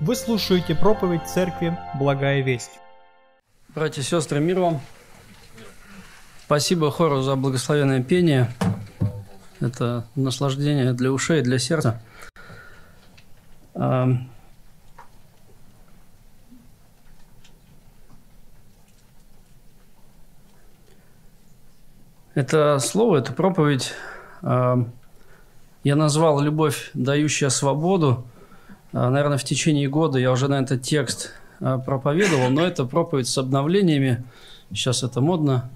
Вы слушаете проповедь церкви «Благая весть». Братья и сестры, мир вам. Спасибо хору за благословенное пение. Это наслаждение для ушей, для сердца. Это слово, это проповедь я назвал «Любовь, дающая свободу». Наверное, в течение года я уже на этот текст проповедовал, но это проповедь с обновлениями. Сейчас это модно.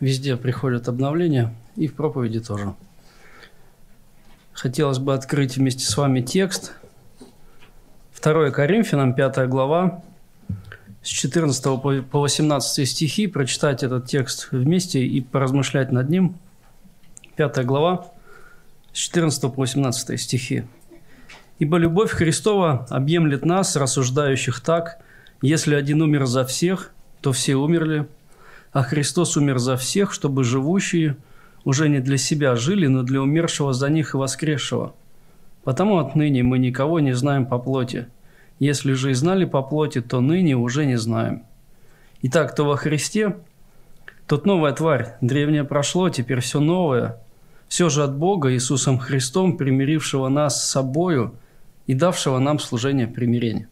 Везде приходят обновления, и в проповеди тоже. Хотелось бы открыть вместе с вами текст. 2 Коринфянам, 5 глава, с 14 по 18 стихи, прочитать этот текст вместе и поразмышлять над ним. 5 глава, с 14 по 18 стихи. «Ибо любовь Христова объемлет нас, рассуждающих так, если один умер за всех, то все умерли, а Христос умер за всех, чтобы живущие уже не для себя жили, но для умершего за них и воскресшего. Потому отныне мы никого не знаем по плоти – если же и знали по плоти, то ныне уже не знаем. Итак, то во Христе, тот новая тварь, древнее прошло, теперь все новое. Все же от Бога, Иисусом Христом, примирившего нас с собою и давшего нам служение примирения.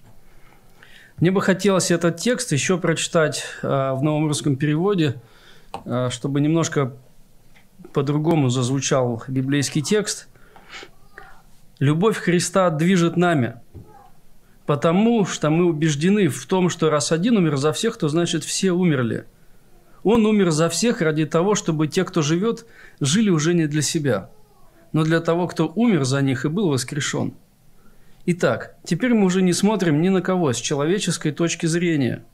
Мне бы хотелось этот текст еще прочитать э, в новом русском переводе, э, чтобы немножко по-другому зазвучал библейский текст. «Любовь Христа движет нами, Потому что мы убеждены в том, что раз один умер за всех, то значит все умерли. Он умер за всех ради того, чтобы те, кто живет, жили уже не для себя, но для того, кто умер за них и был воскрешен. Итак, теперь мы уже не смотрим ни на кого с человеческой точки зрения.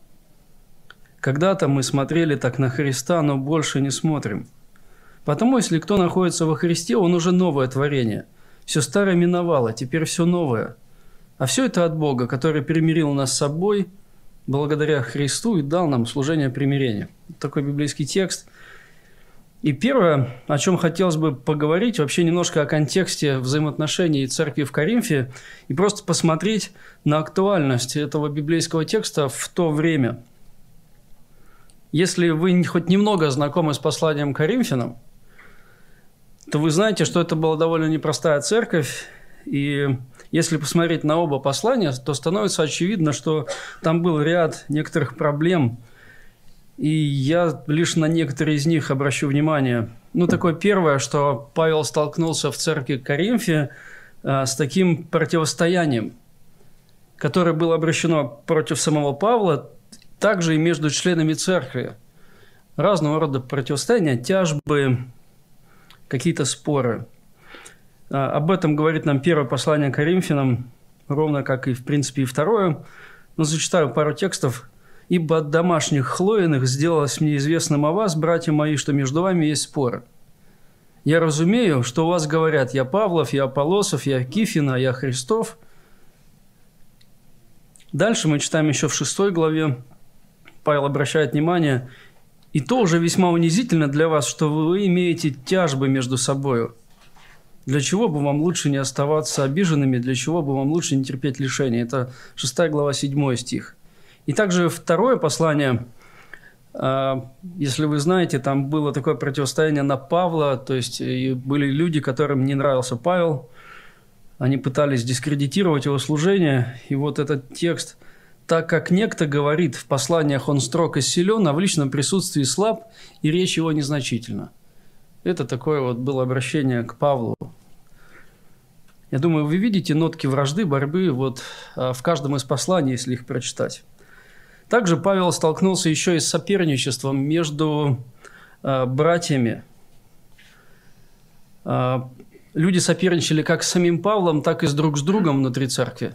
Когда-то мы смотрели так на Христа, но больше не смотрим. Потому, если кто находится во Христе, он уже новое творение. Все старое миновало, теперь все новое – а все это от Бога, который примирил нас с собой благодаря Христу и дал нам служение примирения. Такой библейский текст. И первое, о чем хотелось бы поговорить, вообще немножко о контексте взаимоотношений церкви в Коринфе и просто посмотреть на актуальность этого библейского текста в то время. Если вы хоть немного знакомы с посланием Коринфянам, то вы знаете, что это была довольно непростая церковь, и если посмотреть на оба послания, то становится очевидно, что там был ряд некоторых проблем, и я лишь на некоторые из них обращу внимание. Ну, такое первое, что Павел столкнулся в церкви Коринфе а, с таким противостоянием, которое было обращено против самого Павла, также и между членами церкви. Разного рода противостояния, тяжбы, какие-то споры – а, об этом говорит нам первое послание Коринфянам, ровно как и, в принципе, и второе. Но зачитаю пару текстов. «Ибо от домашних хлоиных сделалось мне известным о вас, братья мои, что между вами есть споры. Я разумею, что у вас говорят, я Павлов, я Аполосов, я Кифина, я Христов». Дальше мы читаем еще в шестой главе. Павел обращает внимание, «И то уже весьма унизительно для вас, что вы имеете тяжбы между собою» Для чего бы вам лучше не оставаться обиженными, для чего бы вам лучше не терпеть лишения? Это 6 глава 7 стих. И также второе послание, а, если вы знаете, там было такое противостояние на Павла, то есть были люди, которым не нравился Павел, они пытались дискредитировать его служение, и вот этот текст – так как некто говорит в посланиях он строг и силен, а в личном присутствии слаб, и речь его незначительна. Это такое вот было обращение к Павлу. Я думаю, вы видите нотки вражды, борьбы вот а, в каждом из посланий, если их прочитать. Также Павел столкнулся еще и с соперничеством между а, братьями. А, люди соперничали как с самим Павлом, так и с друг с другом внутри церкви.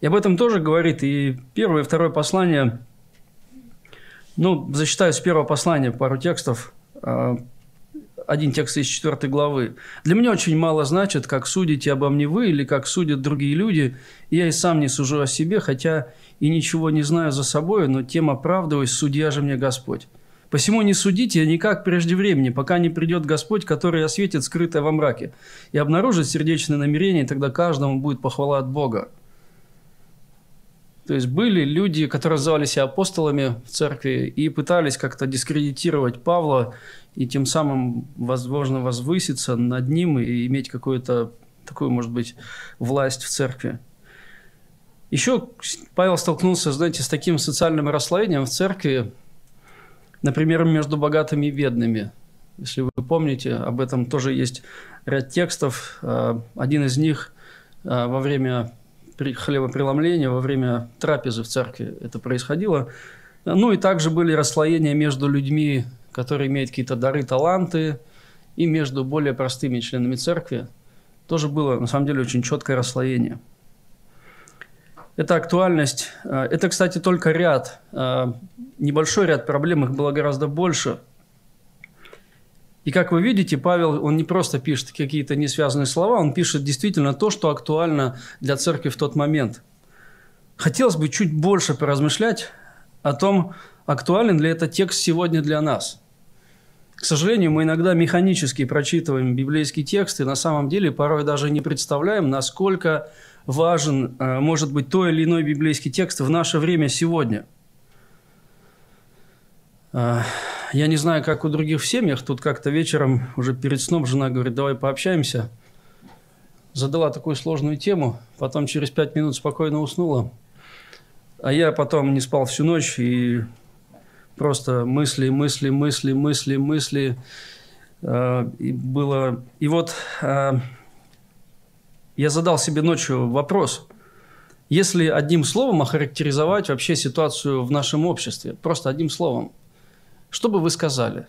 И об этом тоже говорит и первое, и второе послание. Ну, зачитаю с первого послания пару текстов один текст из 4 главы. «Для меня очень мало значит, как судите обо мне вы или как судят другие люди. Я и сам не сужу о себе, хотя и ничего не знаю за собой, но тем оправдываюсь, судья же мне Господь. Посему не судите никак прежде времени, пока не придет Господь, который осветит скрытое во мраке, и обнаружит сердечное намерение, и тогда каждому будет похвала от Бога. То есть были люди, которые называли себя апостолами в церкви и пытались как-то дискредитировать Павла и тем самым, возможно, возвыситься над ним и иметь какую-то такую, может быть, власть в церкви. Еще Павел столкнулся, знаете, с таким социальным расслоением в церкви, например, между богатыми и бедными. Если вы помните, об этом тоже есть ряд текстов. А, один из них а, во время хлебопреломления, во время трапезы в церкви это происходило. Ну и также были расслоения между людьми, которые имеют какие-то дары, таланты, и между более простыми членами церкви. Тоже было, на самом деле, очень четкое расслоение. Эта актуальность, а, это, кстати, только ряд, небольшой ряд проблем, их было гораздо больше – и как вы видите, Павел, он не просто пишет какие-то несвязанные слова, он пишет действительно то, что актуально для церкви в тот момент. Хотелось бы чуть больше поразмышлять о том, актуален ли этот текст сегодня для нас. К сожалению, мы иногда механически прочитываем библейские тексты, и на самом деле порой даже не представляем, насколько важен э, может быть то или иной библейский текст в наше время сегодня. Я не знаю, как у других в семьях. Тут как-то вечером, уже перед сном, жена говорит, давай пообщаемся. Задала такую сложную тему, потом через пять минут спокойно уснула. А я потом не спал всю ночь и просто мысли, мысли, мысли, мысли, мысли. Э, и было... И вот э, я задал себе ночью вопрос. Если одним словом охарактеризовать вообще ситуацию в нашем обществе, просто одним словом – что бы вы сказали?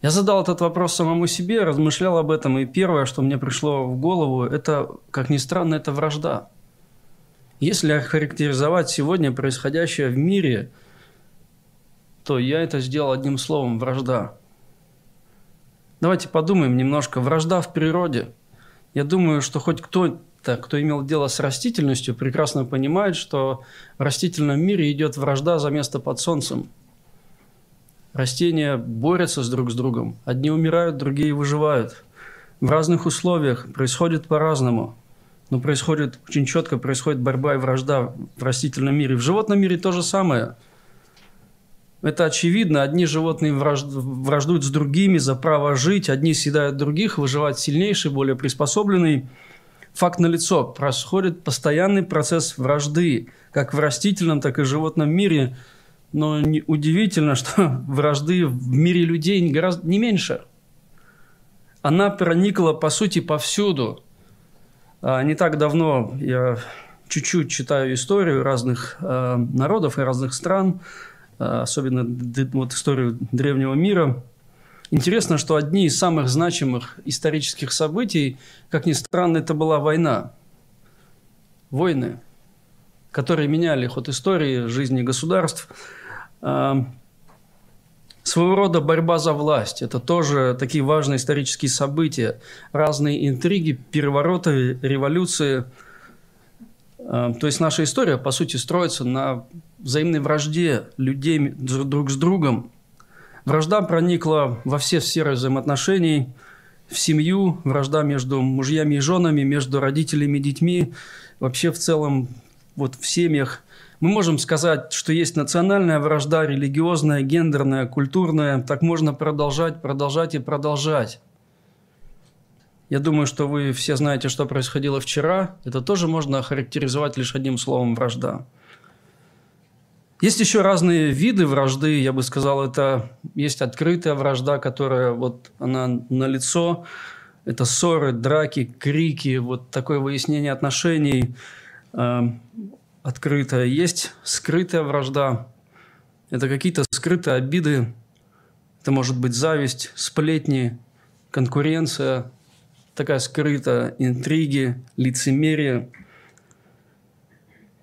Я задал этот вопрос самому себе, размышлял об этом, и первое, что мне пришло в голову, это, как ни странно, это вражда. Если охарактеризовать сегодня происходящее в мире, то я это сделал одним словом – вражда. Давайте подумаем немножко. Вражда в природе. Я думаю, что хоть кто-то, кто имел дело с растительностью, прекрасно понимает, что в растительном мире идет вражда за место под солнцем – Растения борются с друг с другом. Одни умирают, другие выживают. В разных условиях происходит по-разному. Но происходит очень четко, происходит борьба и вражда в растительном мире. В животном мире то же самое. Это очевидно. Одни животные враждуют с другими за право жить, одни съедают других, выживать сильнейший, более приспособленный. Факт налицо. Происходит постоянный процесс вражды, как в растительном, так и в животном мире – но не, удивительно, что вражды в мире людей гораздо не меньше. Она проникла, по сути, повсюду. А не так давно я чуть-чуть читаю историю разных э, народов и разных стран, э, особенно вот историю древнего мира. Интересно, что одни из самых значимых исторических событий, как ни странно, это была война. Войны, которые меняли ход истории, жизни государств – своего рода борьба за власть. Это тоже такие важные исторические события. Разные интриги, перевороты, революции. То есть наша история, по сути, строится на взаимной вражде людей друг с другом. Вражда проникла во все сферы взаимоотношений, в семью, вражда между мужьями и женами, между родителями и детьми, вообще в целом вот в семьях мы можем сказать, что есть национальная вражда, религиозная, гендерная, культурная. Так можно продолжать, продолжать и продолжать. Я думаю, что вы все знаете, что происходило вчера. Это тоже можно охарактеризовать лишь одним словом – вражда. Есть еще разные виды вражды, я бы сказал, это есть открытая вражда, которая вот она на лицо, это ссоры, драки, крики, вот такое выяснение отношений. Эм, открытая, есть скрытая вражда. Это какие-то скрытые обиды, это может быть зависть, сплетни, конкуренция, такая скрытая, интриги, лицемерие.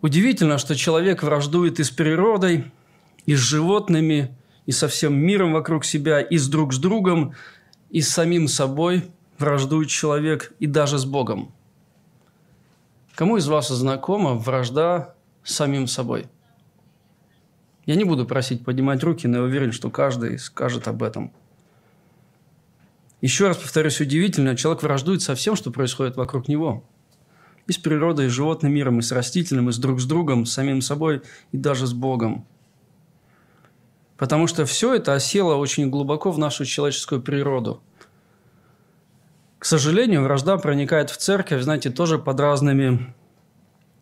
Удивительно, что человек враждует и с природой, и с животными, и со всем миром вокруг себя, и с друг с другом, и с самим собой враждует человек, и даже с Богом. Кому из вас знакома вражда с самим собой? Я не буду просить поднимать руки, но я уверен, что каждый скажет об этом. Еще раз повторюсь, удивительно, человек враждует со всем, что происходит вокруг него. И с природой, и с животным миром, и с растительным, и с друг с другом, с самим собой, и даже с Богом. Потому что все это осело очень глубоко в нашу человеческую природу. К сожалению, вражда проникает в церковь, знаете, тоже под разными,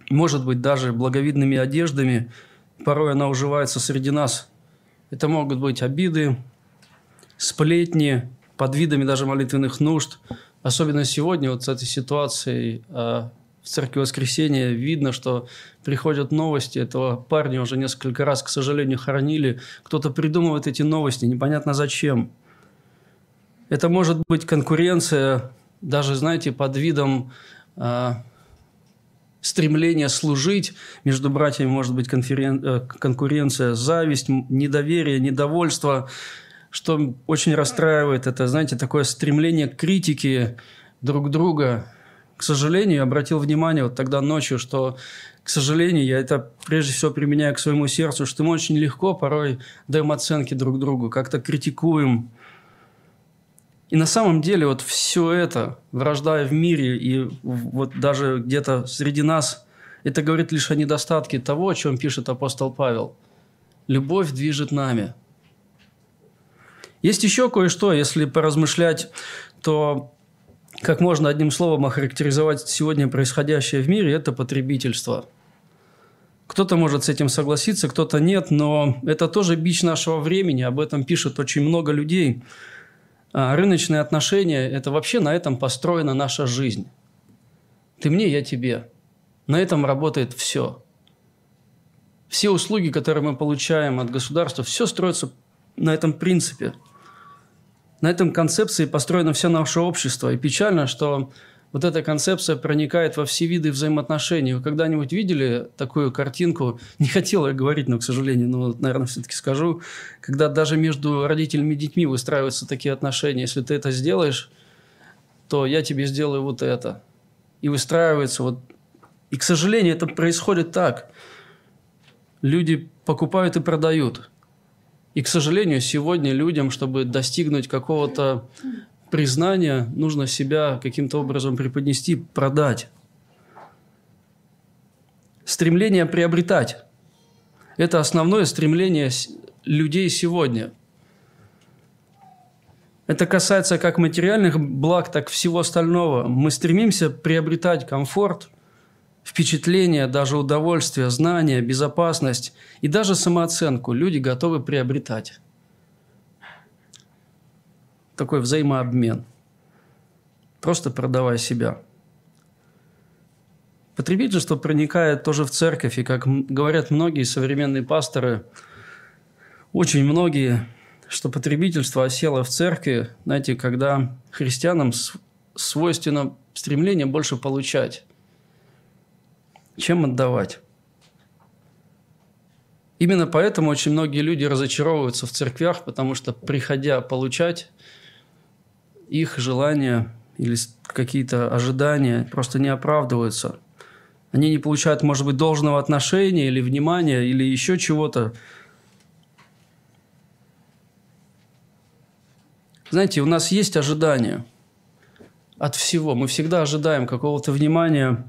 может быть, даже благовидными одеждами. Порой она уживается среди нас. Это могут быть обиды, сплетни, под видами даже молитвенных нужд. Особенно сегодня вот с этой ситуацией а, в церкви воскресения видно, что приходят новости. Этого парня уже несколько раз, к сожалению, хоронили. Кто-то придумывает эти новости, непонятно зачем. Это может быть конкуренция, даже, знаете, под видом э, стремления служить. Между братьями может быть конферен... Э, конкуренция, зависть, недоверие, недовольство. Что очень расстраивает, это, знаете, такое стремление к критике друг друга – к сожалению, обратил внимание вот тогда ночью, что, к сожалению, я это прежде всего применяю к своему сердцу, что мы очень легко порой даем оценки друг другу, как-то критикуем. И на самом деле вот все это, вражда в мире и вот даже где-то среди нас, это говорит лишь о недостатке того, о чем пишет апостол Павел. Любовь движет нами. Есть еще кое-что, если поразмышлять, то как можно одним словом охарактеризовать сегодня происходящее в мире, это потребительство. Кто-то может с этим согласиться, кто-то нет, но это тоже бич нашего времени, об этом пишет очень много людей. А рыночные отношения – это вообще на этом построена наша жизнь. Ты мне, я тебе. На этом работает все. Все услуги, которые мы получаем от государства, все строится на этом принципе – на этом концепции построено все наше общество. И печально, что вот эта концепция проникает во все виды взаимоотношений. Вы когда-нибудь видели такую картинку? Не хотела я говорить, но, к сожалению, но, наверное, все-таки скажу. Когда даже между родителями и детьми выстраиваются такие отношения. Если ты это сделаешь, то я тебе сделаю вот это. И выстраивается вот... И, к сожалению, это происходит так. Люди покупают и продают. И, к сожалению, сегодня людям, чтобы достигнуть какого-то признания, нужно себя каким-то образом преподнести, продать. Стремление приобретать – это основное стремление людей сегодня. Это касается как материальных благ, так и всего остального. Мы стремимся приобретать комфорт – впечатления, даже удовольствие, знания, безопасность и даже самооценку люди готовы приобретать. Такой взаимообмен. Просто продавая себя. Потребительство проникает тоже в церковь, и, как говорят многие современные пасторы, очень многие, что потребительство осело в церкви, знаете, когда христианам свойственно стремление больше получать чем отдавать. Именно поэтому очень многие люди разочаровываются в церквях, потому что, приходя получать, их желания или какие-то ожидания просто не оправдываются. Они не получают, может быть, должного отношения или внимания, или еще чего-то. Знаете, у нас есть ожидания от всего. Мы всегда ожидаем какого-то внимания,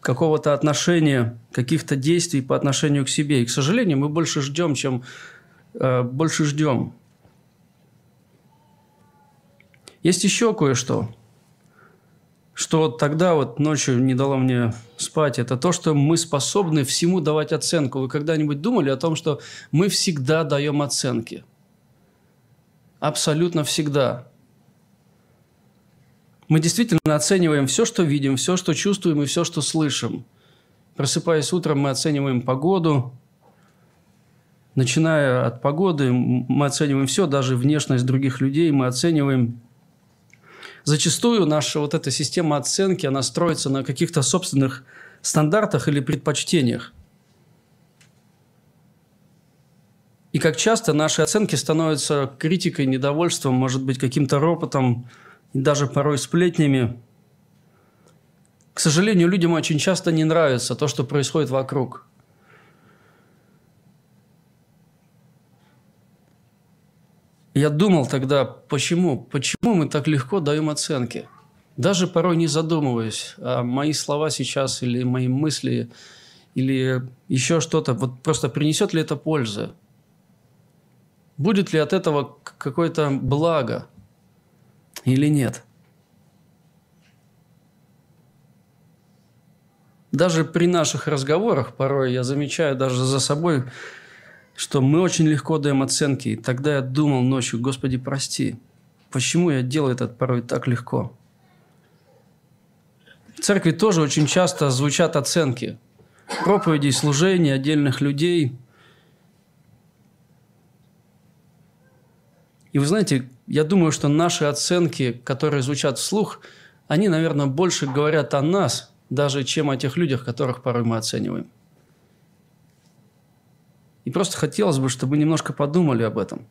какого-то отношения, каких-то действий по отношению к себе. И, к сожалению, мы больше ждем, чем э, больше ждем. Есть еще кое-что, что тогда вот ночью не дало мне спать. Это то, что мы способны всему давать оценку. Вы когда-нибудь думали о том, что мы всегда даем оценки? Абсолютно всегда. Мы действительно оцениваем все, что видим, все, что чувствуем и все, что слышим. Просыпаясь утром, мы оцениваем погоду. Начиная от погоды, мы оцениваем все, даже внешность других людей, мы оцениваем. Зачастую наша вот эта система оценки, она строится на каких-то собственных стандартах или предпочтениях. И как часто наши оценки становятся критикой, недовольством, может быть, каким-то ропотом – даже порой сплетнями. К сожалению, людям очень часто не нравится то, что происходит вокруг. Я думал тогда, почему? Почему мы так легко даем оценки? даже порой не задумываясь, а мои слова сейчас или мои мысли, или еще что-то, вот просто принесет ли это пользы? Будет ли от этого какое-то благо или нет? Даже при наших разговорах порой я замечаю даже за собой, что мы очень легко даем оценки. И тогда я думал ночью, Господи, прости, почему я делаю это порой так легко? В церкви тоже очень часто звучат оценки. Проповедей, служений отдельных людей. И вы знаете, я думаю, что наши оценки, которые звучат вслух, они, наверное, больше говорят о нас – даже чем о тех людях, которых порой мы оцениваем. И просто хотелось бы, чтобы вы немножко подумали об этом.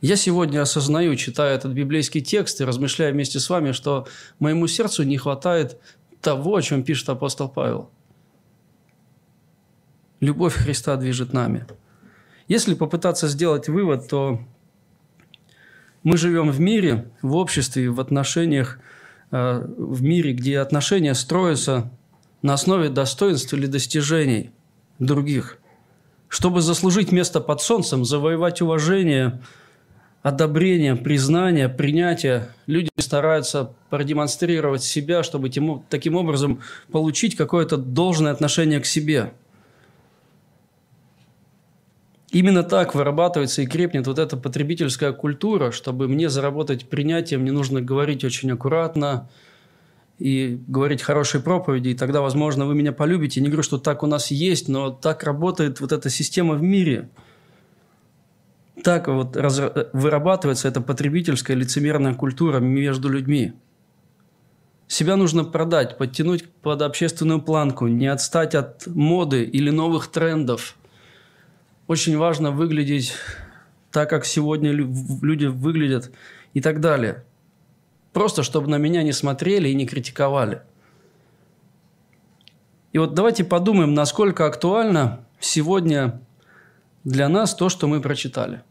Я сегодня осознаю, читая этот библейский текст и размышляя вместе с вами, что моему сердцу не хватает того, о чем пишет апостол Павел. Любовь Христа движет нами. Если попытаться сделать вывод, то мы живем в мире, в обществе, в отношениях, э, в мире, где отношения строятся на основе достоинств или достижений других. Чтобы заслужить место под солнцем, завоевать уважение, одобрение, признание, принятие, люди стараются продемонстрировать себя, чтобы таким образом получить какое-то должное отношение к себе – Именно так вырабатывается и крепнет вот эта потребительская культура, чтобы мне заработать принятие, мне нужно говорить очень аккуратно и говорить хорошие проповеди, и тогда, возможно, вы меня полюбите. Не говорю, что так у нас есть, но так работает вот эта система в мире. Так вот раз, вырабатывается эта потребительская лицемерная культура между людьми. Себя нужно продать, подтянуть под общественную планку, не отстать от моды или новых трендов – очень важно выглядеть так, как сегодня люди выглядят и так далее. Просто, чтобы на меня не смотрели и не критиковали. И вот давайте подумаем, насколько актуально сегодня для нас то, что мы прочитали.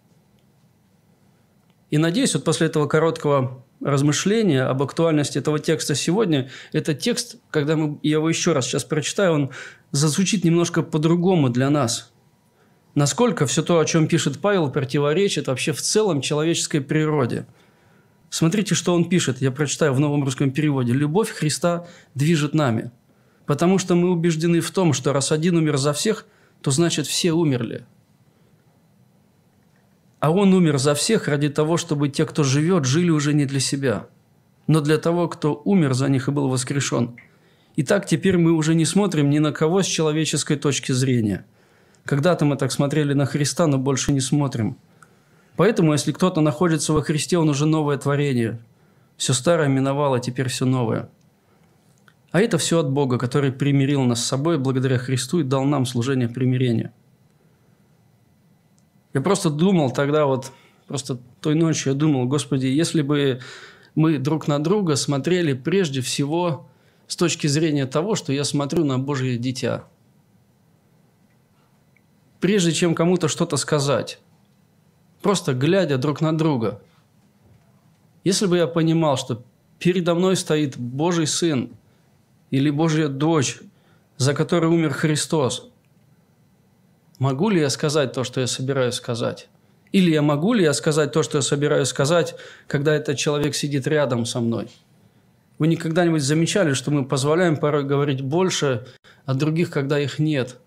И надеюсь, вот после этого короткого размышления об актуальности этого текста сегодня, этот текст, когда мы, я его еще раз сейчас прочитаю, он зазвучит немножко по-другому для нас – Насколько все то, о чем пишет Павел, противоречит вообще в целом человеческой природе. Смотрите, что он пишет, я прочитаю в новом русском переводе. «Любовь Христа движет нами, потому что мы убеждены в том, что раз один умер за всех, то значит все умерли. А он умер за всех ради того, чтобы те, кто живет, жили уже не для себя, но для того, кто умер за них и был воскрешен. Итак, теперь мы уже не смотрим ни на кого с человеческой точки зрения – когда-то мы так смотрели на Христа, но больше не смотрим. Поэтому, если кто-то находится во Христе, он уже новое творение. Все старое миновало, теперь все новое. А это все от Бога, который примирил нас с собой благодаря Христу и дал нам служение примирения. Я просто думал тогда вот, просто той ночью я думал, Господи, если бы мы друг на друга смотрели прежде всего с точки зрения того, что я смотрю на Божье дитя – прежде чем кому-то что-то сказать, просто глядя друг на друга. Если бы я понимал, что передо мной стоит Божий Сын или Божья дочь, за которой умер Христос, могу ли я сказать то, что я собираюсь сказать? Или я могу ли я сказать то, что я собираюсь сказать, когда этот человек сидит рядом со мной? Вы никогда-нибудь замечали, что мы позволяем порой говорить больше о других, когда их нет –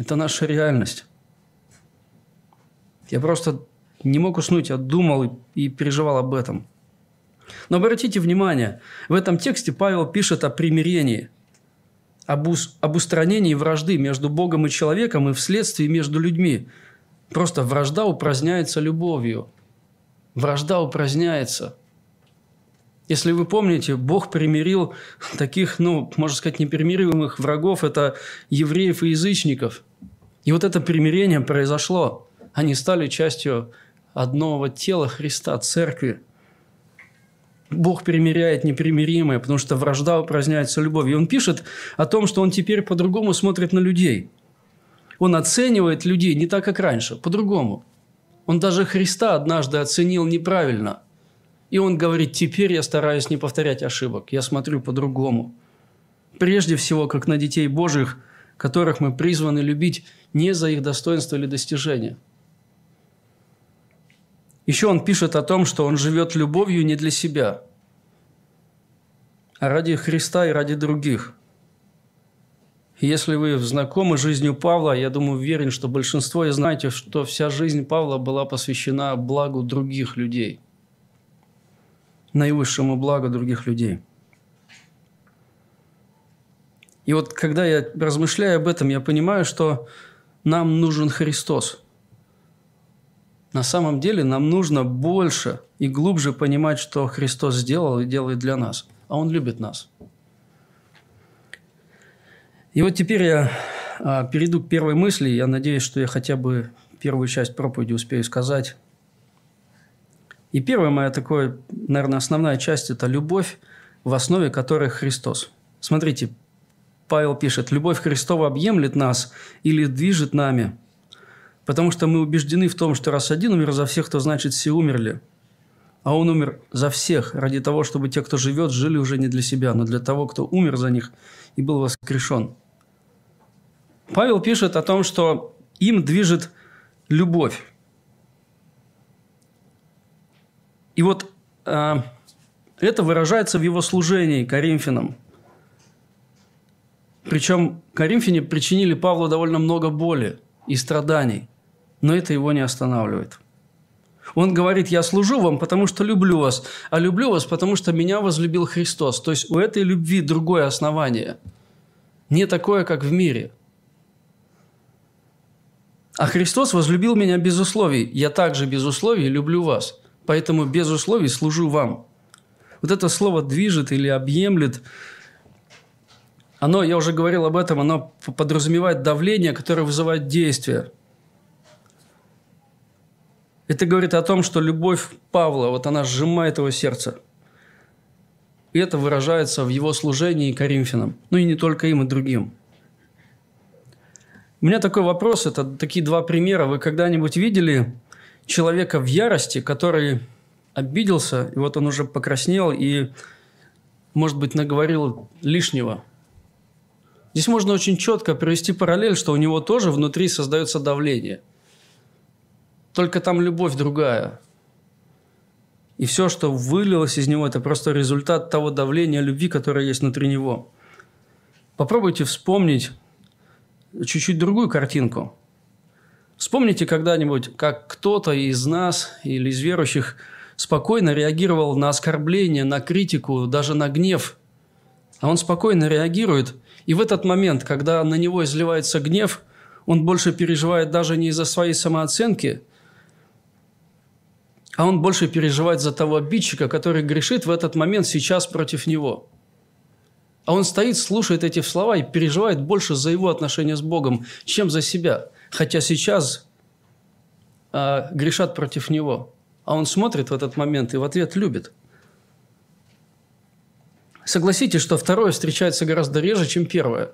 это наша реальность. Я просто не мог уснуть, я думал и переживал об этом. Но обратите внимание, в этом тексте Павел пишет о примирении, об, ус, об устранении вражды между Богом и человеком и вследствие между людьми. Просто вражда упраздняется любовью. Вражда упраздняется. Если вы помните, Бог примирил таких, ну, можно сказать, непримиримых врагов, это евреев и язычников – и вот это примирение произошло. Они стали частью одного тела Христа, церкви. Бог примиряет непримиримое, потому что вражда упраздняется любовью. И он пишет о том, что он теперь по-другому смотрит на людей. Он оценивает людей не так, как раньше, по-другому. Он даже Христа однажды оценил неправильно. И он говорит, теперь я стараюсь не повторять ошибок, я смотрю по-другому. Прежде всего, как на детей Божьих, которых мы призваны любить не за их достоинство или достижения. Еще он пишет о том, что он живет любовью не для себя, а ради Христа и ради других – если вы знакомы жизнью Павла, я думаю, уверен, что большинство и знаете, что вся жизнь Павла была посвящена благу других людей, наивысшему благу других людей. И вот когда я размышляю об этом, я понимаю, что нам нужен Христос. На самом деле нам нужно больше и глубже понимать, что Христос сделал и делает для нас. А Он любит нас – и вот теперь я а, перейду к первой мысли. Я надеюсь, что я хотя бы первую часть проповеди успею сказать. И первая моя такая, наверное, основная часть – это любовь, в основе которой Христос. Смотрите, Павел пишет, «Любовь Христова объемлет нас или движет нами, потому что мы убеждены в том, что раз один умер за всех, то значит все умерли. А он умер за всех, ради того, чтобы те, кто живет, жили уже не для себя, но для того, кто умер за них и был воскрешен. Павел пишет о том, что им движет любовь. И вот э, это выражается в его служении Коринфянам. Причем Коринфяне причинили Павлу довольно много боли и страданий, но это его не останавливает. Он говорит, я служу вам, потому что люблю вас, а люблю вас, потому что меня возлюбил Христос. То есть у этой любви другое основание, не такое, как в мире – а Христос возлюбил меня без условий. Я также без условий люблю вас. Поэтому без условий служу вам. Вот это слово «движет» или «объемлет», оно, я уже говорил об этом, оно подразумевает давление, которое вызывает действие. Это говорит о том, что любовь Павла, вот она сжимает его сердце. И это выражается в его служении Коринфянам. Ну и не только им, и другим – у меня такой вопрос, это такие два примера. Вы когда-нибудь видели человека в ярости, который обиделся, и вот он уже покраснел и, может быть, наговорил лишнего? Здесь можно очень четко привести параллель, что у него тоже внутри создается давление. Только там любовь другая. И все, что вылилось из него, это просто результат того давления любви, которое есть внутри него. Попробуйте вспомнить чуть-чуть другую картинку. Вспомните когда-нибудь, как кто-то из нас или из верующих спокойно реагировал на оскорбление, на критику, даже на гнев. А он спокойно реагирует. И в этот момент, когда на него изливается гнев, он больше переживает даже не из-за своей самооценки, а он больше переживает за того обидчика, который грешит в этот момент сейчас против него – а он стоит, слушает эти слова и переживает больше за его отношения с Богом, чем за себя. Хотя сейчас а, грешат против него. А он смотрит в этот момент и в ответ любит. Согласитесь, что второе встречается гораздо реже, чем первое.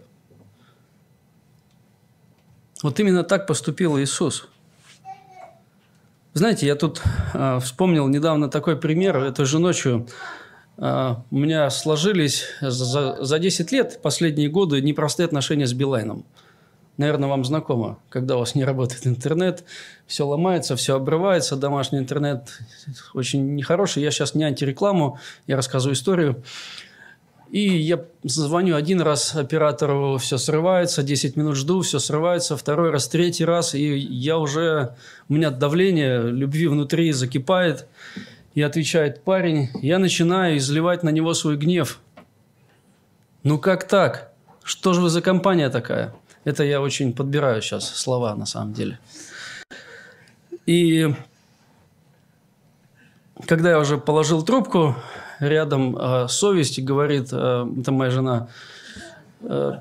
Вот именно так поступил Иисус. Знаете, я тут э, вспомнил недавно такой пример. Это же ночью а, у меня сложились за, за 10 лет, последние годы, непростые отношения с Билайном. Наверное, вам знакомо, когда у вас не работает интернет, все ломается, все обрывается, домашний интернет очень нехороший. Я сейчас не антирекламу, я рассказываю историю. И я звоню один раз оператору, все срывается, 10 минут жду, все срывается, второй раз, третий раз, и я уже, у меня давление любви внутри закипает. И отвечает парень, я начинаю изливать на него свой гнев. Ну как так? Что же вы за компания такая? Это я очень подбираю сейчас слова на самом деле. И когда я уже положил трубку, рядом э, совесть говорит, э, это моя жена, э,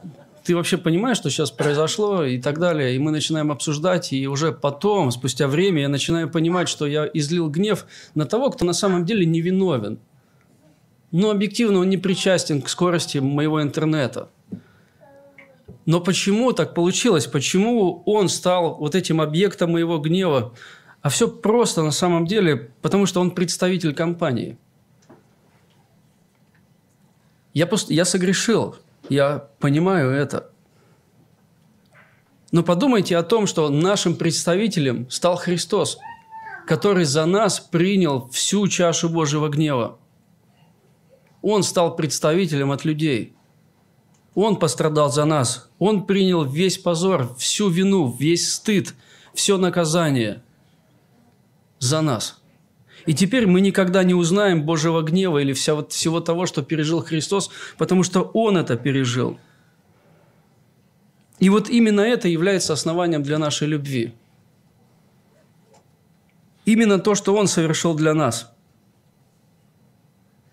ты вообще понимаешь, что сейчас произошло и так далее. И мы начинаем обсуждать, и уже потом, спустя время, я начинаю понимать, что я излил гнев на того, кто на самом деле невиновен. Но объективно он не причастен к скорости моего интернета. Но почему так получилось? Почему он стал вот этим объектом моего гнева? А все просто на самом деле, потому что он представитель компании. Я, просто, я согрешил, я понимаю это. Но подумайте о том, что нашим представителем стал Христос, который за нас принял всю чашу Божьего гнева. Он стал представителем от людей. Он пострадал за нас. Он принял весь позор, всю вину, весь стыд, все наказание за нас. И теперь мы никогда не узнаем Божьего гнева или всего того, что пережил Христос, потому что Он это пережил. И вот именно это является основанием для нашей любви. Именно то, что Он совершил для нас.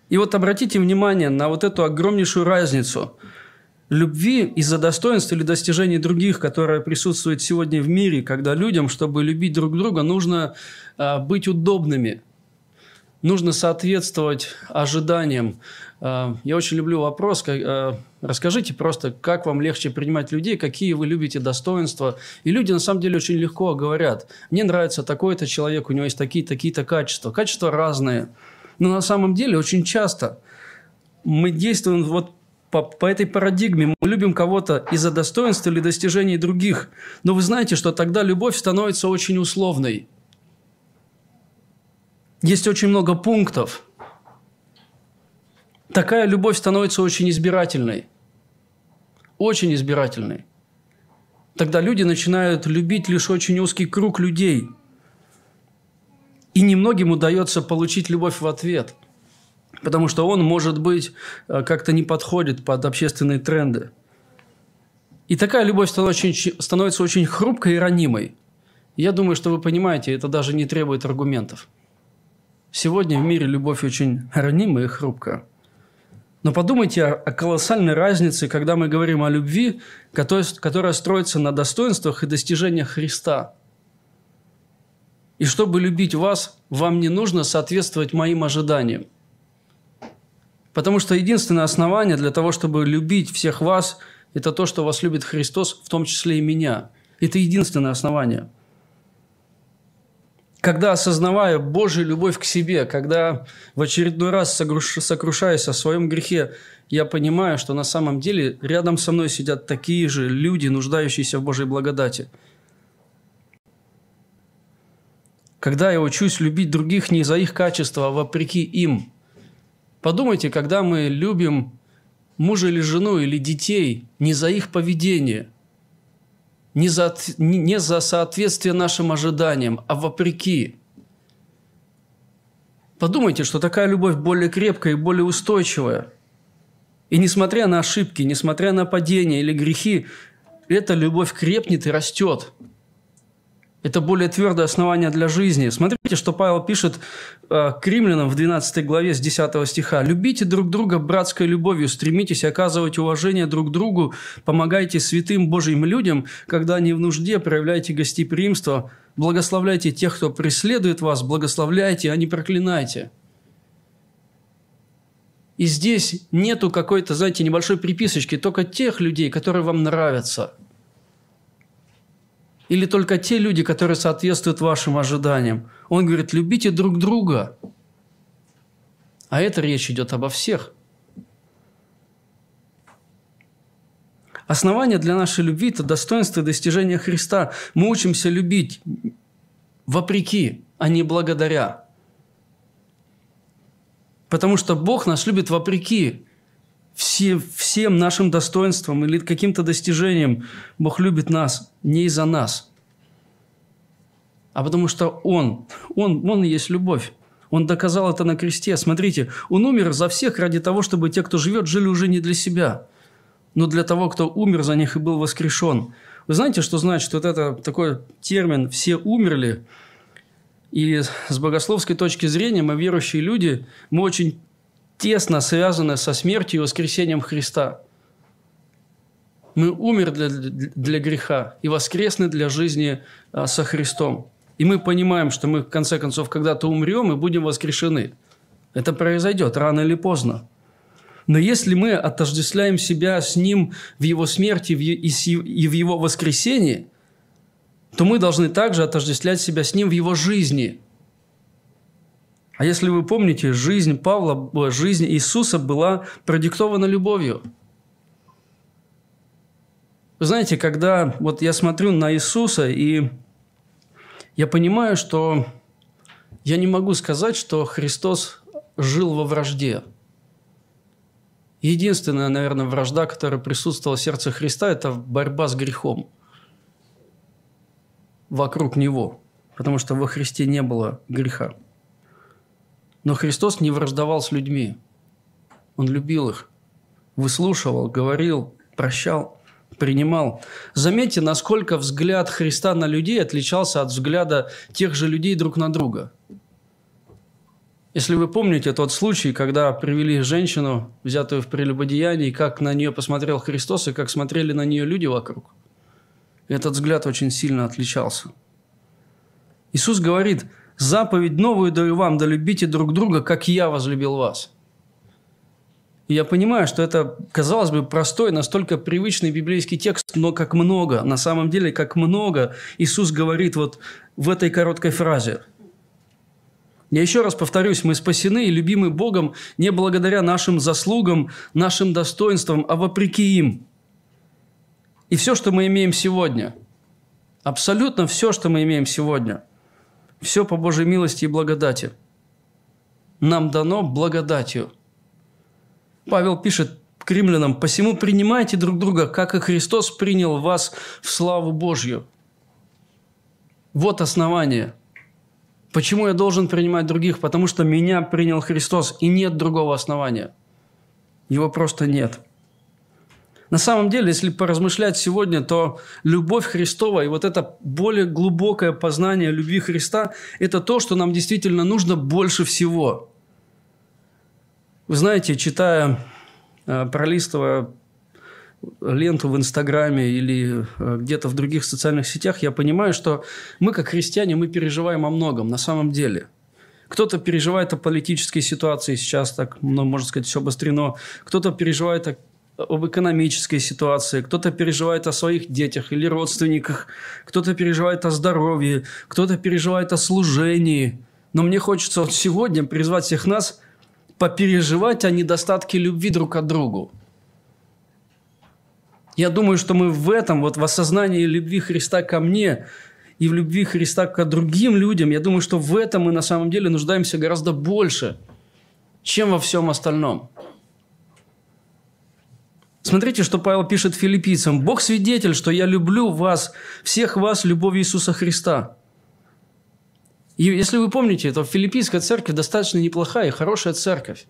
И вот обратите внимание на вот эту огромнейшую разницу любви из-за достоинств или достижений других, которая присутствует сегодня в мире, когда людям, чтобы любить друг друга, нужно а, быть удобными – нужно соответствовать ожиданиям. А, я очень люблю вопрос. А, расскажите просто, как вам легче принимать людей, какие вы любите достоинства. И люди на самом деле очень легко говорят. Мне нравится такой-то человек, у него есть такие-то такие качества. Качества разные. Но на самом деле очень часто мы действуем вот по, по этой парадигме. Мы любим кого-то из-за достоинства или достижений других. Но вы знаете, что тогда любовь становится очень условной – есть очень много пунктов. Такая любовь становится очень избирательной. Очень избирательной. Тогда люди начинают любить лишь очень узкий круг людей. И немногим удается получить любовь в ответ. Потому что он, может быть, э, как-то не подходит под общественные тренды. И такая любовь становится очень хрупкой и ранимой. Я думаю, что вы понимаете, это даже не требует аргументов. Сегодня в мире любовь очень ранимая и хрупкая. Но подумайте о, о колоссальной разнице, когда мы говорим о любви, которая, которая строится на достоинствах и достижениях Христа. И чтобы любить вас, вам не нужно соответствовать моим ожиданиям. Потому что единственное основание для того, чтобы любить всех вас, это то, что вас любит Христос, в том числе и меня. Это единственное основание – когда осознавая Божью любовь к себе, когда в очередной раз сокрушаясь о своем грехе, я понимаю, что на самом деле рядом со мной сидят такие же люди, нуждающиеся в Божьей благодати. Когда я учусь любить других не за их качество, а вопреки им. Подумайте, когда мы любим мужа или жену или детей не за их поведение, не за, не за соответствие нашим ожиданиям, а вопреки. Подумайте, что такая любовь более крепкая и более устойчивая. И несмотря на ошибки, несмотря на падения или грехи, эта любовь крепнет и растет – это более твердое основание для жизни. Смотрите, что Павел пишет э, к римлянам в 12 главе с 10 стиха. «Любите друг друга братской любовью, стремитесь оказывать уважение друг другу, помогайте святым Божьим людям, когда они в нужде, проявляйте гостеприимство, благословляйте тех, кто преследует вас, благословляйте, а не проклинайте». И здесь нету какой-то, знаете, небольшой приписочки, только тех людей, которые вам нравятся – или только те люди, которые соответствуют вашим ожиданиям? Он говорит, любите друг друга. А это речь идет обо всех. Основание для нашей любви – это достоинство и достижение Христа. Мы учимся любить вопреки, а не благодаря. Потому что Бог нас любит вопреки все, всем нашим достоинствам или каким-то достижением. Бог любит нас не из-за нас, а потому что Он, Он, Он и есть любовь. Он доказал это на кресте. Смотрите, Он умер за всех ради того, чтобы те, кто живет, жили уже не для себя, но для того, кто умер за них и был воскрешен. Вы знаете, что значит вот это такой термин «все умерли»? И с богословской точки зрения мы, верующие люди, мы очень тесно связаны со смертью и воскресением Христа. Мы умерли для, для греха и воскресны для жизни а, со Христом. И мы понимаем, что мы в конце концов когда-то умрем и будем воскрешены. Это произойдет рано или поздно. Но если мы отождествляем себя с Ним в Его смерти и в Его воскресении, то мы должны также отождествлять себя с Ним в Его жизни. А если вы помните, жизнь Павла, жизнь Иисуса была продиктована любовью. Вы знаете, когда вот я смотрю на Иисуса, и я понимаю, что я не могу сказать, что Христос жил во вражде. Единственная, наверное, вражда, которая присутствовала в сердце Христа, это борьба с грехом вокруг Него, потому что во Христе не было греха. Но Христос не враждовал с людьми. Он любил их, выслушивал, говорил, прощал, принимал. Заметьте, насколько взгляд Христа на людей отличался от взгляда тех же людей друг на друга – если вы помните тот случай, когда привели женщину, взятую в прелюбодеянии, как на нее посмотрел Христос и как смотрели на нее люди вокруг, этот взгляд очень сильно отличался. Иисус говорит, заповедь новую даю вам, да любите друг друга, как я возлюбил вас. И я понимаю, что это, казалось бы, простой, настолько привычный библейский текст, но как много, на самом деле, как много Иисус говорит вот в этой короткой фразе – я еще раз повторюсь, мы спасены и любимы Богом не благодаря нашим заслугам, нашим достоинствам, а вопреки им. И все, что мы имеем сегодня, абсолютно все, что мы имеем сегодня, все по Божьей милости и благодати, нам дано благодатью. Павел пишет к римлянам, «Посему принимайте друг друга, как и Христос принял вас в славу Божью». Вот основание – Почему я должен принимать других? Потому что меня принял Христос, и нет другого основания. Его просто нет. На самом деле, если поразмышлять сегодня, то любовь Христова и вот это более глубокое познание любви Христа – это то, что нам действительно нужно больше всего. Вы знаете, читая, э, пролистывая ленту в Инстаграме или э, где-то в других социальных сетях, я понимаю, что мы, как христиане, мы переживаем о многом на самом деле. Кто-то переживает о политической ситуации, сейчас так, ну, можно сказать, все обострено. Кто-то переживает о об экономической ситуации, кто-то переживает о своих детях или родственниках, кто-то переживает о здоровье, кто-то переживает о служении. Но мне хочется вот сегодня призвать всех нас попереживать о недостатке любви друг к другу. Я думаю, что мы в этом, вот в осознании любви Христа ко мне и в любви Христа к другим людям, я думаю, что в этом мы на самом деле нуждаемся гораздо больше, чем во всем остальном. Смотрите, что Павел пишет филиппийцам. «Бог свидетель, что я люблю вас, всех вас, любовью Иисуса Христа». И если вы помните, то филиппийская церковь достаточно неплохая и хорошая церковь.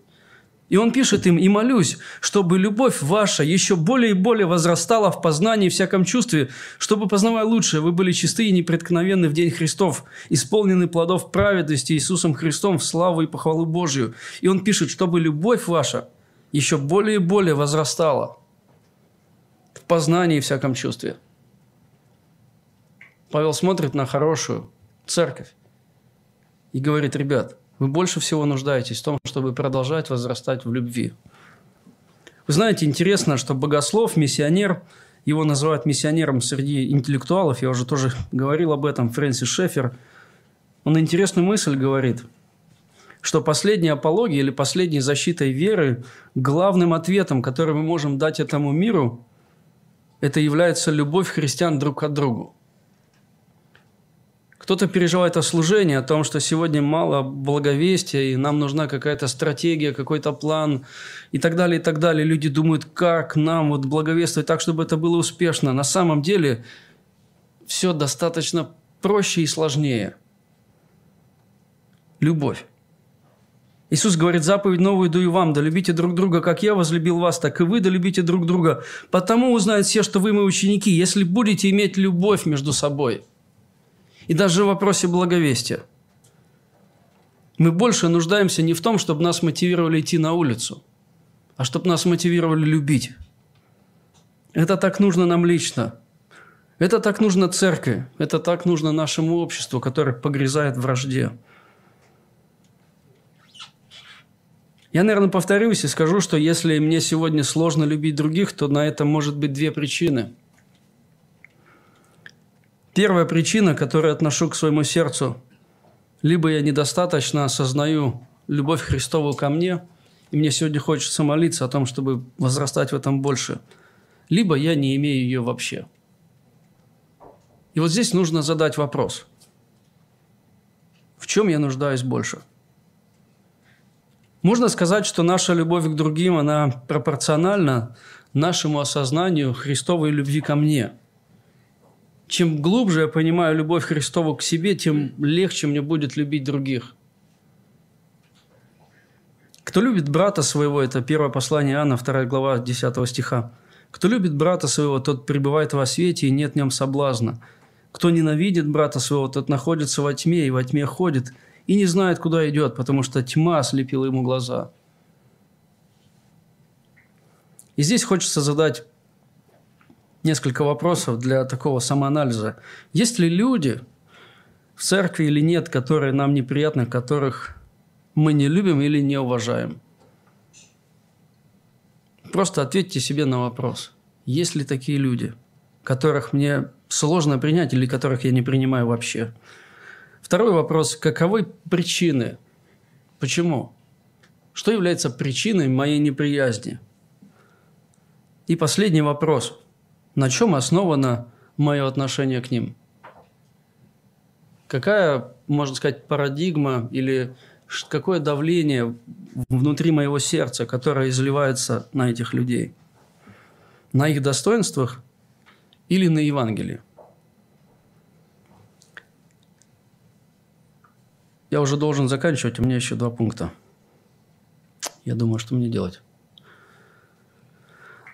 И он пишет им, «И молюсь, чтобы любовь ваша еще более и более возрастала в познании и всяком чувстве, чтобы, познавая лучшее, вы были чисты и непреткновенны в день Христов, исполнены плодов праведности Иисусом Христом в славу и похвалу Божию». И он пишет, чтобы любовь ваша еще более и более возрастала познании и всяком чувстве. Павел смотрит на хорошую церковь и говорит, ребят – вы больше всего нуждаетесь в том, чтобы продолжать возрастать в любви. Вы знаете, интересно, что богослов, миссионер, его называют миссионером среди интеллектуалов, я уже тоже говорил об этом, Фрэнсис Шефер, он интересную мысль говорит, что последняя апология или последней защитой веры, главным ответом, который мы можем дать этому миру, это является любовь христиан друг к другу. Кто-то переживает о служении, о том, что сегодня мало благовестия, и нам нужна какая-то стратегия, какой-то план и так далее, и так далее. Люди думают, как нам вот благовествовать так, чтобы это было успешно. На самом деле все достаточно проще и сложнее. Любовь. Иисус говорит, заповедь новую даю вам, да любите друг друга, как я возлюбил вас, так и вы да любите друг друга. Потому узнают все, что вы мои ученики, если будете иметь любовь между собой – и даже в вопросе благовестия. Мы больше нуждаемся не в том, чтобы нас мотивировали идти на улицу, а чтобы нас мотивировали любить. Это так нужно нам лично. Это так нужно церкви. Это так нужно нашему обществу, которое погрязает в вражде. Я, наверное, повторюсь и скажу, что если мне сегодня сложно любить других, то на это может быть две причины – Первая причина, которую отношу к своему сердцу, либо я недостаточно осознаю любовь Христову ко мне, и мне сегодня хочется молиться о том, чтобы возрастать в этом больше, либо я не имею ее вообще. И вот здесь нужно задать вопрос. В чем я нуждаюсь больше? Можно сказать, что наша любовь к другим, она пропорциональна нашему осознанию Христовой любви ко мне. Чем глубже я понимаю любовь Христову к себе, тем легче мне будет любить других. Кто любит брата своего, это первое послание Иоанна, 2 глава 10 стиха. Кто любит брата своего, тот пребывает во свете, и нет в нем соблазна. Кто ненавидит брата своего, тот находится во тьме, и во тьме ходит, и не знает, куда идет, потому что тьма ослепила ему глаза. И здесь хочется задать несколько вопросов для такого самоанализа. Есть ли люди в церкви или нет, которые нам неприятны, которых мы не любим или не уважаем? Просто ответьте себе на вопрос. Есть ли такие люди, которых мне сложно принять или которых я не принимаю вообще? Второй вопрос. Каковы причины? Почему? Что является причиной моей неприязни? И последний вопрос. На чем основано мое отношение к ним? Какая, можно сказать, парадигма или какое давление внутри моего сердца, которое изливается на этих людей? На их достоинствах или на Евангелии? Я уже должен заканчивать, у меня еще два пункта. Я думаю, что мне делать.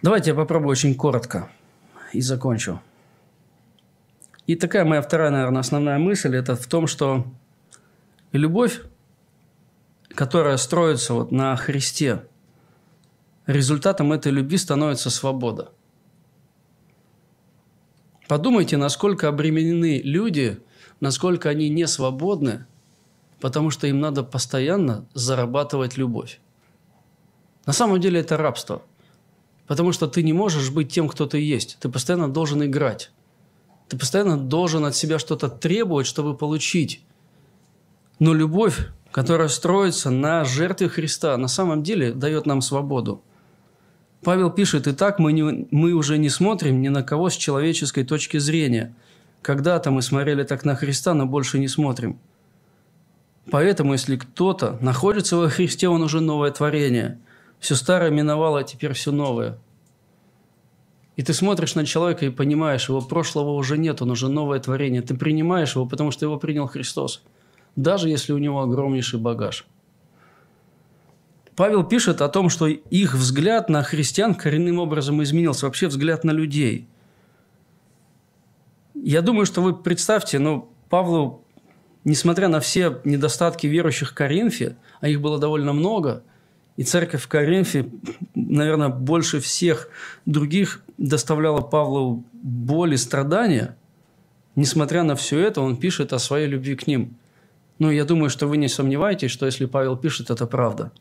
Давайте я попробую очень коротко и закончу. И такая моя вторая, наверное, основная мысль, это в том, что любовь, которая строится вот на Христе, результатом этой любви становится свобода. Подумайте, насколько обременены люди, насколько они не свободны – потому что им надо постоянно зарабатывать любовь. На самом деле это рабство, потому что ты не можешь быть тем, кто ты есть. Ты постоянно должен играть. Ты постоянно должен от себя что-то требовать, чтобы получить. Но любовь, которая строится на жертве Христа, на самом деле дает нам свободу. Павел пишет, «И так мы, не, мы уже не смотрим ни на кого с человеческой точки зрения. Когда-то мы смотрели так на Христа, но больше не смотрим». Поэтому, если кто-то находится во Христе, он уже новое творение. Все старое миновало, а теперь все новое. И ты смотришь на человека и понимаешь, его прошлого уже нет, он уже новое творение. Ты принимаешь его, потому что его принял Христос. Даже если у него огромнейший багаж. Павел пишет о том, что их взгляд на христиан коренным образом изменился. Вообще взгляд на людей. Я думаю, что вы представьте, ну, Павлу несмотря на все недостатки верующих в Коринфе, а их было довольно много, и церковь в Коринфе, наверное, больше всех других доставляла Павлу боль и страдания, несмотря на все это, он пишет о своей любви к ним. Ну, я думаю, что вы не сомневаетесь, что если Павел пишет, это правда.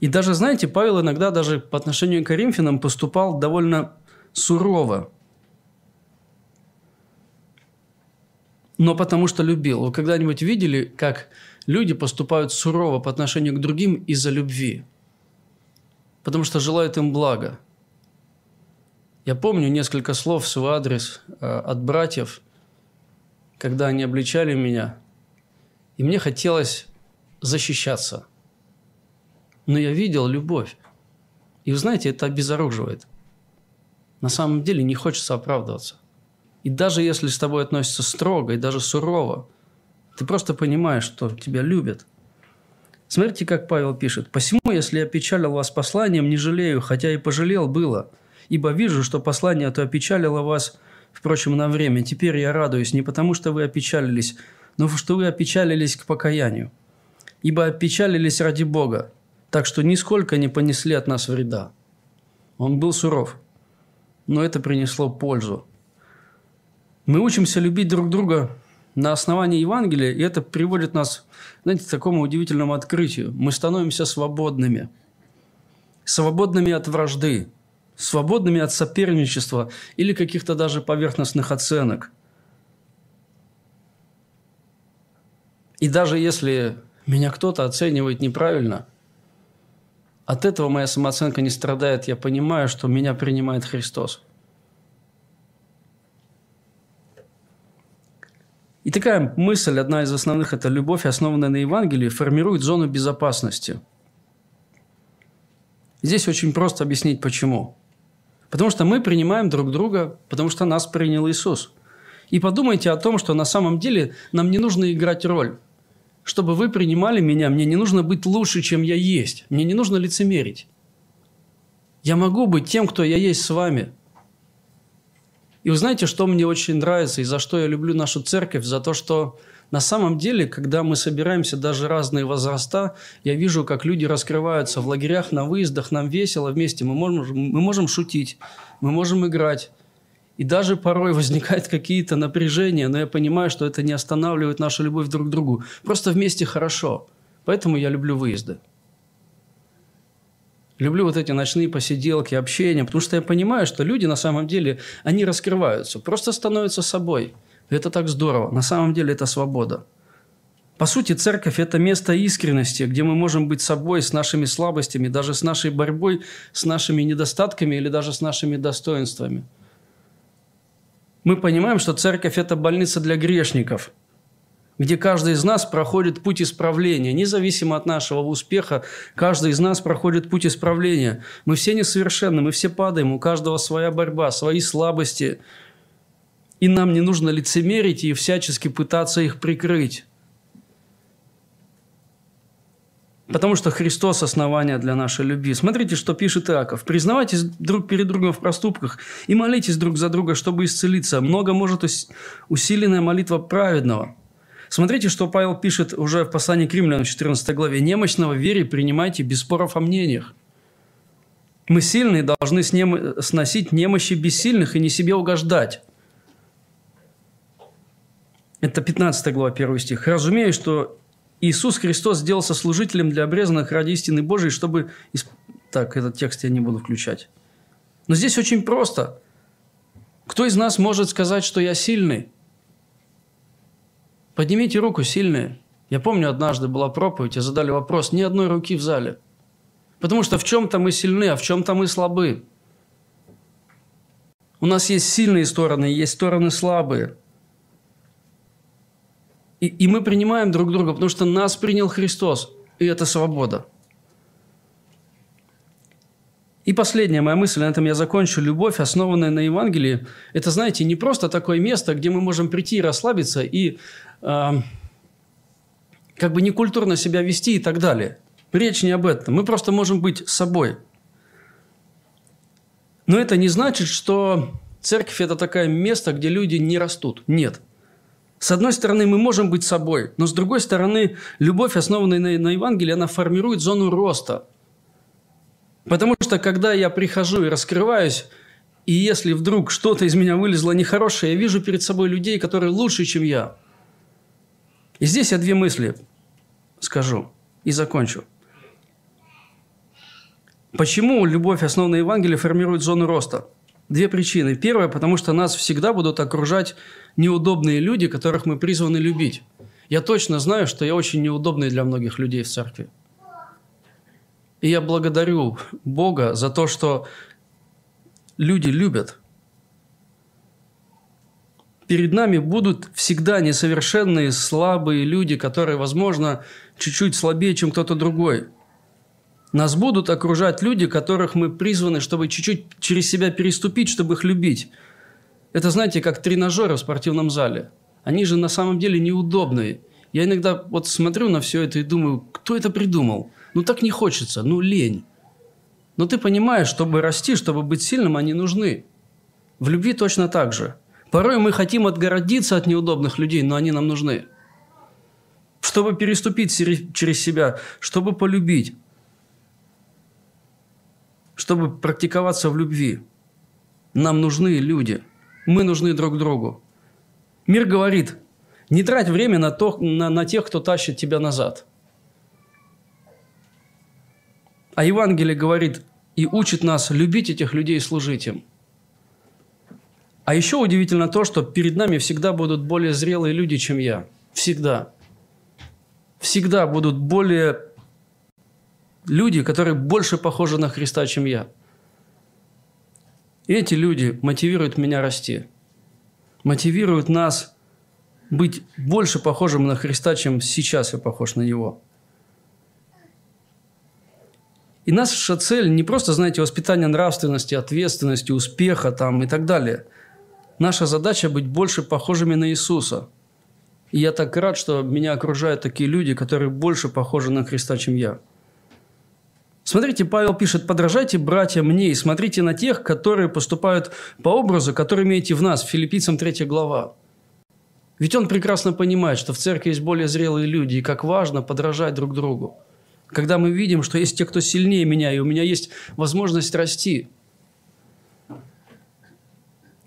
И даже, знаете, Павел иногда даже по отношению к Коринфянам поступал довольно сурово. Но потому что любил. Вы когда-нибудь видели, как люди поступают сурово по отношению к другим из-за любви? Потому что желают им блага. Я помню несколько слов в свой адрес э, от братьев, когда они обличали меня, и мне хотелось защищаться. Но я видел любовь. И вы знаете, это обезоруживает. На самом деле не хочется оправдываться. И даже если с тобой относятся строго и даже сурово, ты просто понимаешь, что тебя любят. Смотрите, как Павел пишет. «Посему, если я печалил вас посланием, не жалею, хотя и пожалел было, ибо вижу, что послание то опечалило вас, впрочем, на время. Теперь я радуюсь не потому, что вы опечалились, но что вы опечалились к покаянию. Ибо опечалились ради Бога, так что нисколько не понесли от нас вреда». Он был суров, но это принесло пользу – мы учимся любить друг друга на основании Евангелия, и это приводит нас, знаете, к такому удивительному открытию. Мы становимся свободными. Свободными от вражды. свободными от соперничества или каких-то даже поверхностных оценок. И даже если меня кто-то оценивает неправильно, от этого моя самооценка не страдает. Я понимаю, что меня принимает Христос. И такая мысль, одна из основных, это любовь, основанная на Евангелии, формирует зону безопасности. Здесь очень просто объяснить, почему. Потому что мы принимаем друг друга, потому что нас принял Иисус. И подумайте о том, что на самом деле нам не нужно играть роль. Чтобы вы принимали меня, мне не нужно быть лучше, чем я есть. Мне не нужно лицемерить. Я могу быть тем, кто я есть с вами – и вы знаете, что мне очень нравится и за что я люблю нашу церковь? За то, что на самом деле, когда мы собираемся, даже разные возраста, я вижу, как люди раскрываются в лагерях, на выездах, нам весело вместе, мы можем, мы можем шутить, мы можем играть. И даже порой возникают какие-то напряжения, но я понимаю, что это не останавливает нашу любовь друг к другу. Просто вместе хорошо. Поэтому я люблю выезды. Люблю вот эти ночные посиделки, общение, потому что я понимаю, что люди на самом деле, они раскрываются, просто становятся собой. Это так здорово. На самом деле это свобода. По сути, церковь – это место искренности, где мы можем быть собой с нашими слабостями, даже с нашей борьбой, с нашими недостатками или даже с нашими достоинствами. Мы понимаем, что церковь – это больница для грешников – где каждый из нас проходит путь исправления. Независимо от нашего успеха, каждый из нас проходит путь исправления. Мы все несовершенны, мы все падаем, у каждого своя борьба, свои слабости. И нам не нужно лицемерить и всячески пытаться их прикрыть. Потому что Христос – основание для нашей любви. Смотрите, что пишет Иаков. «Признавайтесь друг перед другом в проступках и молитесь друг за друга, чтобы исцелиться. Много может усиленная молитва праведного». Смотрите, что Павел пишет уже в послании к римлянам в 14 главе. «Немощного вере принимайте без споров о мнениях». Мы сильные должны сносить немощи бессильных и не себе угождать. Это 15 глава, 1 стих. «Разумею, что Иисус Христос сделался служителем для обрезанных ради истины Божией, чтобы...» Так, этот текст я не буду включать. Но здесь очень просто. Кто из нас может сказать, что я сильный? Поднимите руку сильные. Я помню, однажды была проповедь, и задали вопрос, ни одной руки в зале. Потому что в чем-то мы сильны, а в чем-то мы слабы. У нас есть сильные стороны, есть стороны слабые. И, и мы принимаем друг друга, потому что нас принял Христос. И это свобода. И последняя моя мысль, на этом я закончу. Любовь, основанная на Евангелии, это, знаете, не просто такое место, где мы можем прийти и расслабиться и э, как бы некультурно себя вести и так далее. Речь не об этом. Мы просто можем быть собой. Но это не значит, что церковь – это такое место, где люди не растут. Нет. С одной стороны, мы можем быть собой, но с другой стороны, любовь, основанная на, на Евангелии, она формирует зону роста – Потому что когда я прихожу и раскрываюсь, и если вдруг что-то из меня вылезло нехорошее, я вижу перед собой людей, которые лучше, чем я. И здесь я две мысли скажу и закончу. Почему любовь, основанная на Евангелии, формирует зону роста? Две причины. Первая, потому что нас всегда будут окружать неудобные люди, которых мы призваны любить. Я точно знаю, что я очень неудобный для многих людей в церкви. И я благодарю Бога за то, что люди любят. Перед нами будут всегда несовершенные, слабые люди, которые, возможно, чуть-чуть слабее, чем кто-то другой. Нас будут окружать люди, которых мы призваны, чтобы чуть-чуть через себя переступить, чтобы их любить. Это, знаете, как тренажеры в спортивном зале. Они же на самом деле неудобные. Я иногда вот смотрю на все это и думаю, кто это придумал – ну так не хочется, ну лень. Но ты понимаешь, чтобы расти, чтобы быть сильным, они нужны. В любви точно так же. Порой мы хотим отгородиться от неудобных людей, но они нам нужны. Чтобы переступить через себя, чтобы полюбить, чтобы практиковаться в любви. Нам нужны люди. Мы нужны друг другу. Мир говорит, не трать время на, то, на, на тех, кто тащит тебя назад – а Евангелие говорит, и учит нас любить этих людей и служить им. А еще удивительно то, что перед нами всегда будут более зрелые люди, чем я. Всегда. Всегда будут более люди, которые больше похожи на Христа, чем я. И эти люди мотивируют меня расти. Мотивируют нас быть больше похожим на Христа, чем сейчас я похож на Него. И наша цель не просто, знаете, воспитание нравственности, ответственности, успеха там и так далее. Наша задача быть больше похожими на Иисуса. И я так рад, что меня окружают такие люди, которые больше похожи на Христа, чем я. Смотрите, Павел пишет, подражайте, братья, мне, и смотрите на тех, которые поступают по образу, который имеете в нас, филиппийцам 3 глава. Ведь он прекрасно понимает, что в церкви есть более зрелые люди, и как важно подражать друг другу. Когда мы видим, что есть те, кто сильнее меня, и у меня есть возможность расти.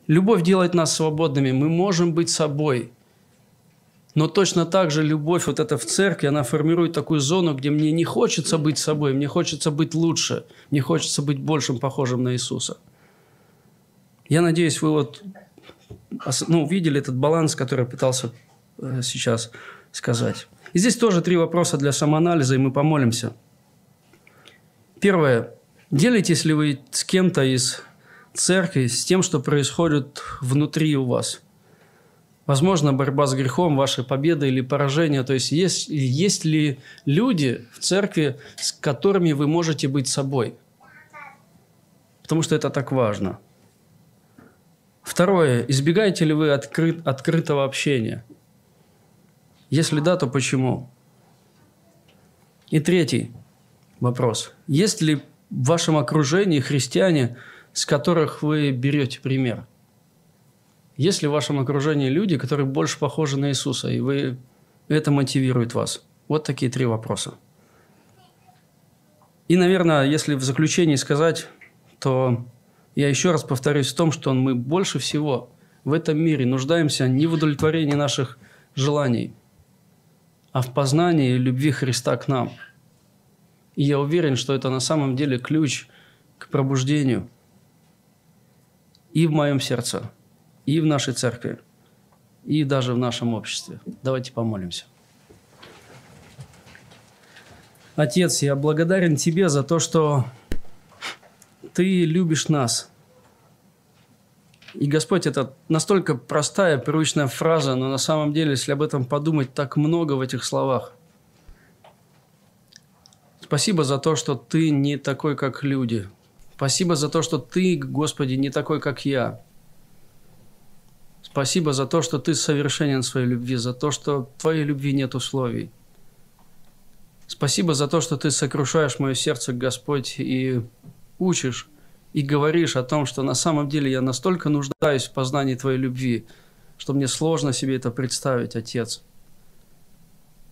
Любовь делает нас свободными, мы можем быть собой – но точно так же любовь вот эта в церкви, она формирует такую зону, где мне не хочется быть собой, мне хочется быть лучше, мне хочется быть большим похожим на Иисуса. Я надеюсь, вы вот ну, увидели этот баланс, который я пытался э, сейчас сказать. И здесь тоже три вопроса для самоанализа, и мы помолимся. Первое. Делитесь ли вы с кем-то из церкви, с тем, что происходит внутри у вас – Возможно, борьба с грехом, ваша победа или поражение. То есть, есть, есть ли люди в церкви, с которыми вы можете быть собой? Потому что это так важно. Второе. Избегаете ли вы открыт, открытого общения? Если да, то почему? И третий вопрос. Есть ли в вашем окружении христиане, с которых вы берете пример – есть ли в вашем окружении люди, которые больше похожи на Иисуса, и вы это мотивирует вас? Вот такие три вопроса. И, наверное, если в заключении сказать, то я еще раз повторюсь в том, что мы больше всего в этом мире нуждаемся не в удовлетворении наших желаний, а в познании любви Христа к нам. И я уверен, что это на самом деле ключ к пробуждению и в моем сердце, и в нашей церкви, и даже в нашем обществе. Давайте помолимся. Отец, я благодарен Тебе за то, что Ты любишь нас. И, Господь, это настолько простая, привычная фраза, но на самом деле, если об этом подумать, так много в этих словах. Спасибо за то, что Ты не такой, как люди. Спасибо за то, что Ты, Господи, не такой, как я. Спасибо за то, что ты совершенен в своей любви, за то, что твоей любви нет условий. Спасибо за то, что ты сокрушаешь мое сердце, Господь, и учишь, и говоришь о том, что на самом деле я настолько нуждаюсь в познании Твоей любви, что мне сложно себе это представить, Отец.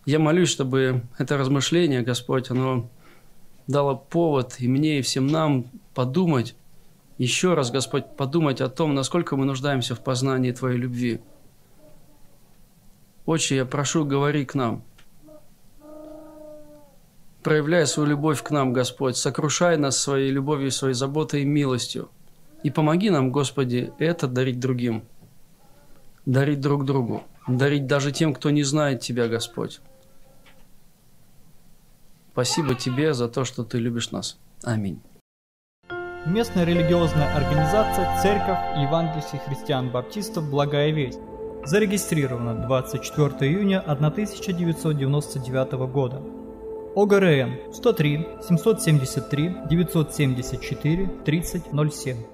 Я молюсь, чтобы это размышление, Господь, оно дало повод и мне, и всем нам подумать еще раз, Господь, подумать о том, насколько мы нуждаемся в познании Твоей любви. Отче, я прошу, говори к нам. Проявляй свою любовь к нам, Господь. Сокрушай нас своей любовью, своей заботой и милостью. И помоги нам, Господи, это дарить другим. Дарить друг другу. Дарить даже тем, кто не знает Тебя, Господь. Спасибо Тебе за то, что Ты любишь нас. Аминь. Местная религиозная организация Церковь Евангельских христиан-баптистов «Благая весть» зарегистрирована 24 июня 1999 года. ОГРН 103 773 974 3007